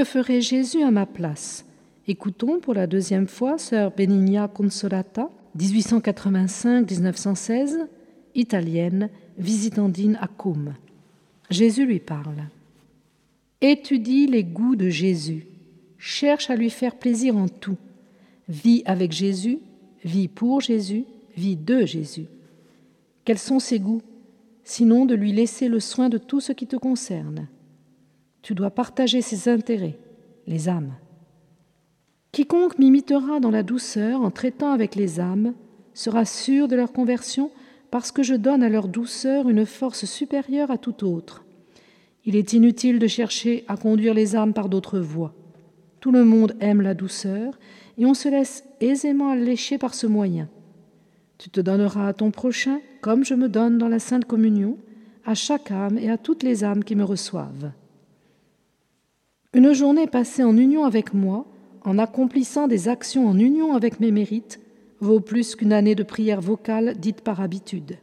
que ferait Jésus à ma place? Écoutons pour la deuxième fois Sœur Benigna Consolata, 1885-1916, italienne, visitandine à Côme. Jésus lui parle. Étudie les goûts de Jésus. Cherche à lui faire plaisir en tout. Vis avec Jésus, vis pour Jésus, vis de Jésus. Quels sont ses goûts? Sinon de lui laisser le soin de tout ce qui te concerne. Tu dois partager ses intérêts, les âmes. Quiconque m'imitera dans la douceur en traitant avec les âmes sera sûr de leur conversion parce que je donne à leur douceur une force supérieure à toute autre. Il est inutile de chercher à conduire les âmes par d'autres voies. Tout le monde aime la douceur et on se laisse aisément allécher par ce moyen. Tu te donneras à ton prochain comme je me donne dans la Sainte Communion, à chaque âme et à toutes les âmes qui me reçoivent. Une journée passée en union avec moi, en accomplissant des actions en union avec mes mérites, vaut plus qu'une année de prière vocale dite par habitude.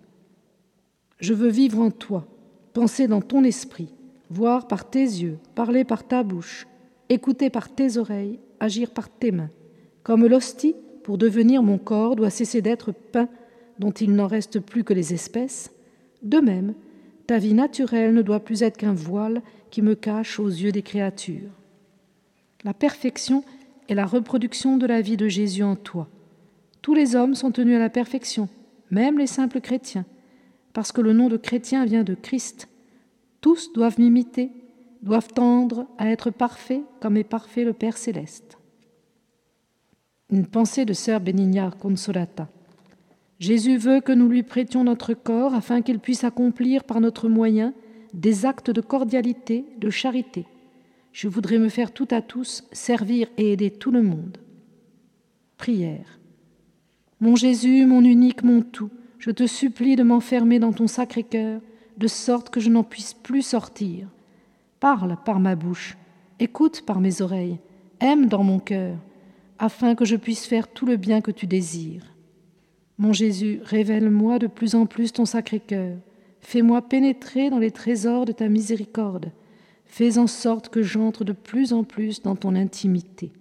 Je veux vivre en toi, penser dans ton esprit, voir par tes yeux, parler par ta bouche, écouter par tes oreilles, agir par tes mains. Comme l'hostie, pour devenir mon corps, doit cesser d'être pain dont il n'en reste plus que les espèces, de même, ta vie naturelle ne doit plus être qu'un voile qui me cache aux yeux des créatures. La perfection est la reproduction de la vie de Jésus en toi. Tous les hommes sont tenus à la perfection, même les simples chrétiens, parce que le nom de chrétien vient de Christ. Tous doivent m'imiter, doivent tendre à être parfaits comme est parfait le Père céleste. Une pensée de sœur Benigna Consolata. Jésus veut que nous lui prêtions notre corps afin qu'il puisse accomplir par notre moyen des actes de cordialité, de charité. Je voudrais me faire tout à tous, servir et aider tout le monde. Prière. Mon Jésus, mon unique, mon tout, je te supplie de m'enfermer dans ton sacré cœur, de sorte que je n'en puisse plus sortir. Parle par ma bouche, écoute par mes oreilles, aime dans mon cœur, afin que je puisse faire tout le bien que tu désires. Mon Jésus, révèle-moi de plus en plus ton sacré cœur, fais-moi pénétrer dans les trésors de ta miséricorde, fais en sorte que j'entre de plus en plus dans ton intimité.